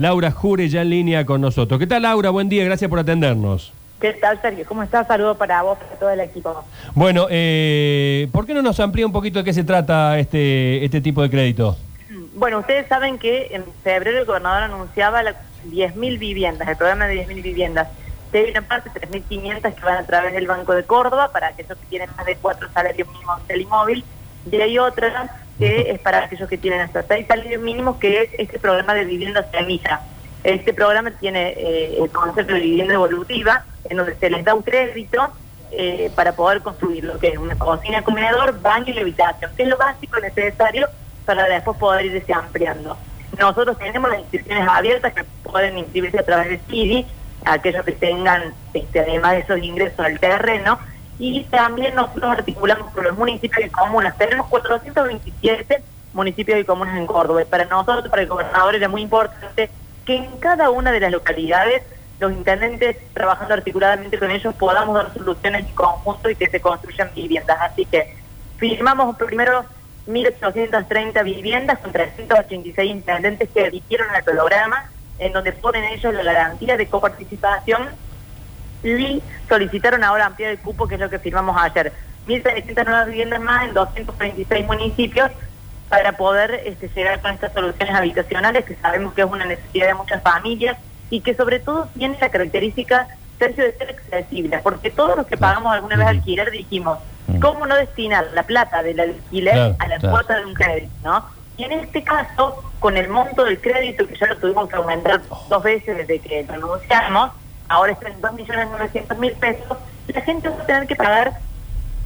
Laura Jure ya en línea con nosotros. ¿Qué tal Laura? Buen día, gracias por atendernos. ¿Qué tal, Sergio? ¿Cómo estás? Saludo para vos, para todo el equipo. Bueno, eh, ¿por qué no nos amplía un poquito de qué se trata este, este tipo de crédito? Bueno, ustedes saben que en febrero el gobernador anunciaba las 10.000 viviendas, el programa de 10.000 viviendas. De una parte, 3.500 que van a través del Banco de Córdoba para aquellos que tienen más de cuatro salarios mínimos del inmóvil. Y hay otra que es para aquellos que tienen hasta seis salarios mínimos, que es este programa de vivienda semilla. Este programa tiene eh, el concepto de vivienda evolutiva, en donde se les da un crédito eh, para poder construir lo que es una cocina, comedor, baño y habitación, que es lo básico necesario para después poder irse ampliando. Nosotros tenemos las inscripciones abiertas que pueden inscribirse a través de CIDI, aquellos que tengan, este, además de esos ingresos al terreno, y también nosotros articulamos con los municipios y comunas. Tenemos 427 municipios y comunas en Córdoba. Para nosotros, para el gobernador, era muy importante que en cada una de las localidades los intendentes, trabajando articuladamente con ellos, podamos dar soluciones en conjunto y que se construyan viviendas. Así que firmamos primero 1.830 viviendas con 386 intendentes que adhirieron al programa, en donde ponen ellos la garantía de coparticipación y solicitaron ahora ampliar el cupo, que es lo que firmamos ayer. 1.600 nuevas viviendas más en 236 municipios para poder este, llegar con estas soluciones habitacionales, que sabemos que es una necesidad de muchas familias y que sobre todo tiene la característica, Sergio, de ser accesible, porque todos los que pagamos alguna vez alquiler dijimos, ¿cómo no destinar la plata del alquiler a la cuota de un crédito? ¿no? Y en este caso, con el monto del crédito, que ya lo tuvimos que aumentar dos veces desde que lo anunciamos, ahora está en 2.900.000 pesos, la gente va a tener que pagar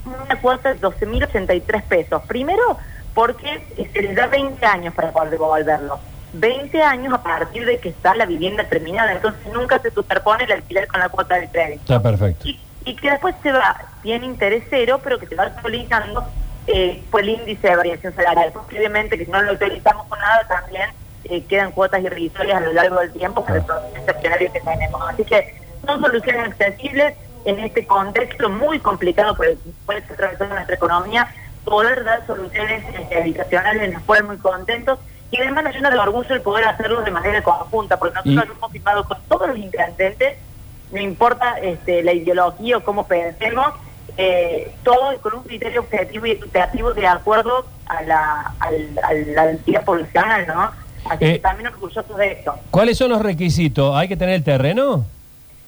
una cuota de 12.083 pesos. Primero, porque se les da 20 años para poder devolverlo. 20 años a partir de que está la vivienda terminada, entonces nunca se superpone el alquiler con la cuota del crédito. Está perfecto. Y, que después se va, tiene interés cero, pero que se va actualizando eh, por el índice de variación salarial. Porque obviamente que si no lo utilizamos con nada, también eh, quedan cuotas irrisorias a lo largo del tiempo para el proceso excepcionario que tenemos. Así que son soluciones accesibles en este contexto muy complicado por el cual se atravesó nuestra economía, poder dar soluciones este, habitacionales nos pone muy contentos y además nos llena de orgullo el poder hacerlo de manera conjunta, porque nosotros lo hemos firmado con todos los intendentes, no importa este, la ideología o cómo pensemos, eh, todo con un criterio objetivo y educativo de acuerdo a la, a la entidad poblacional, ¿no? Así que eh, también orgullosos de esto. ¿Cuáles son los requisitos? ¿Hay que tener el terreno?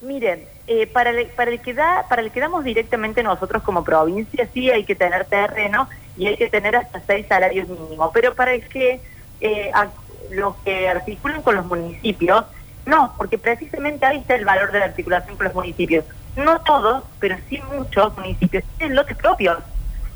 Miren, eh, para, el, que da, para el que damos directamente nosotros como provincia, sí hay que tener terreno y hay que tener hasta seis salarios mínimos, pero para el que eh, los que articulan con los municipios, no, porque precisamente ahí está el valor de la articulación con los municipios. No todos, pero sí muchos municipios tienen lotes propios,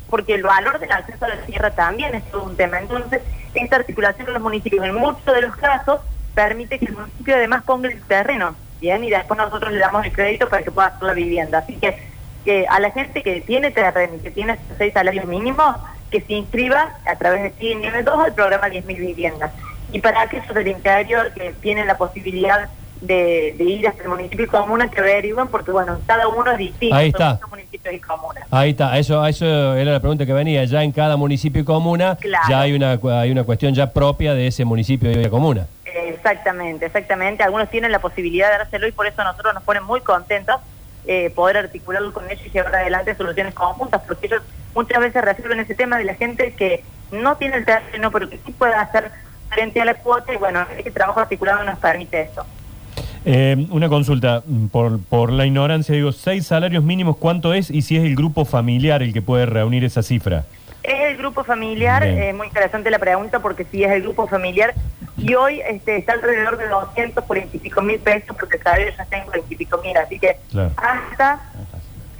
porque el valor del acceso a la tierra también es todo un tema. Entonces, esta articulación con los municipios, en muchos de los casos, permite que el municipio además ponga el terreno bien, y después nosotros le damos el crédito para que pueda hacer la vivienda. Así que, que a la gente que tiene terreno y que tiene seis salarios mínimos, que se inscriba a través de CIE nivel 2 al programa 10.000 viviendas. Y para aquellos del interior que tienen la posibilidad de, ir hasta el municipio y comuna que averigüen, porque bueno, cada uno es distinto. Ahí está. municipios y comunas. Ahí está, eso, eso era la pregunta que venía. Ya en cada municipio y comuna ya hay una, hay una cuestión ya propia de ese municipio y comuna. Exactamente, exactamente. Algunos tienen la posibilidad de dárselo y por eso nosotros nos ponen muy contentos eh, poder articularlo con ellos y llevar adelante soluciones conjuntas, porque ellos muchas veces resuelven ese tema de la gente que no tiene el terreno, pero que sí puede hacer frente a la cuota y bueno, este trabajo articulado nos permite eso. Eh, una consulta, por, por la ignorancia, digo, seis salarios mínimos, ¿cuánto es y si es el grupo familiar el que puede reunir esa cifra? Es el grupo familiar, es muy interesante la pregunta porque si es el grupo familiar y hoy este, está alrededor de 240 y pico mil pesos porque cada vez ya tengo 20 y pico mil, así que hasta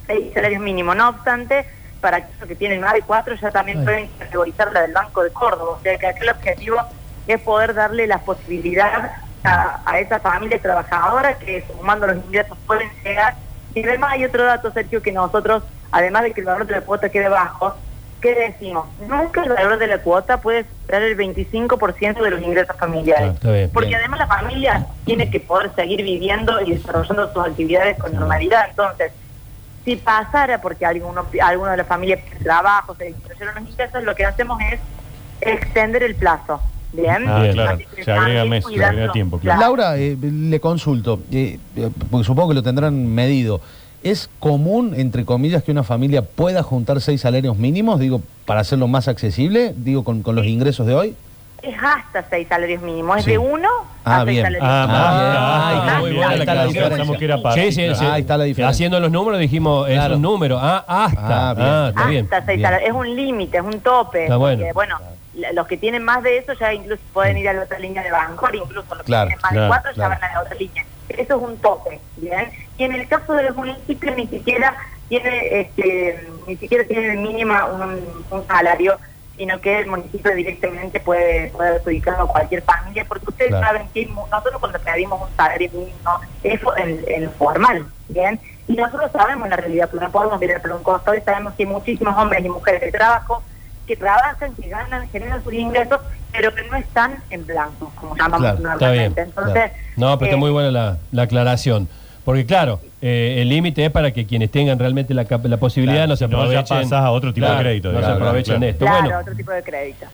seis salarios mínimos. No obstante, para aquellos que tienen más de cuatro ya también pueden categorizar la del Banco de Córdoba, o sea que aquel objetivo es poder darle la posibilidad a, a esa familia trabajadora que sumando los ingresos pueden llegar. Y además hay otro dato, Sergio, que nosotros, además de que el valor de la cuota quede bajo, ¿qué decimos? Nunca el valor de la cuota puede superar el 25% de los ingresos familiares. Ah, porque además la familia tiene que poder seguir viviendo y desarrollando sus actividades con normalidad. Entonces, si pasara porque alguno, alguno de la familia trabajo, se disminuyeron los ingresos, lo que hacemos es extender el plazo. Bien, Ah, claro. Se agrega mes, se agrega tiempo, claro. Laura, eh, le consulto, eh, eh, porque supongo que lo tendrán medido. ¿Es común, entre comillas, que una familia pueda juntar seis salarios mínimos, digo, para hacerlo más accesible, digo, con, con los ingresos de hoy? Es hasta seis salarios mínimos, es Sí. de uno Ah, a seis bien. salarios Ah, mínimos. más. bien. Ah, muy ahí está la diferencia. Pensamos que era parte. Sí, sí, sí. Ahí está la diferencia. Haciendo los números dijimos, es Claro. un número. Ah, hasta. Ah, bien. Ah, está bien. Hasta seis Bien. salarios. Es un límite, es un tope. Está bueno. porque, bueno, la- los que tienen más de eso ya incluso pueden ir a la otra línea de Bancor, incluso los Claro, que tienen más claro, de cuatro claro. ya van a la otra línea. Eso es un tope, ¿bien? Y en el caso de los municipios ni siquiera tiene, este, ni siquiera tiene mínima un, un salario, sino que el municipio directamente puede, puede adjudicarlo a cualquier familia, porque ustedes Claro. saben que nosotros cuando pedimos un salario mínimo es en, en formal, ¿bien? Y nosotros sabemos la realidad, pero no podemos mirar por un costado y sabemos que hay muchísimos hombres y mujeres de trabajo que trabajan, que ganan, generan sus ingresos, pero que no están en blanco, como llamamos Claro, Está bien. normalmente. Entonces, No, pero está eh, muy buena la, la aclaración. Porque claro, eh, el límite es para que quienes tengan realmente la, la posibilidad Claro, no se si no, ya aprovechen. pasás a otro tipo de crédito, No se aprovechen de esto. Claro, bueno, otro tipo de crédito.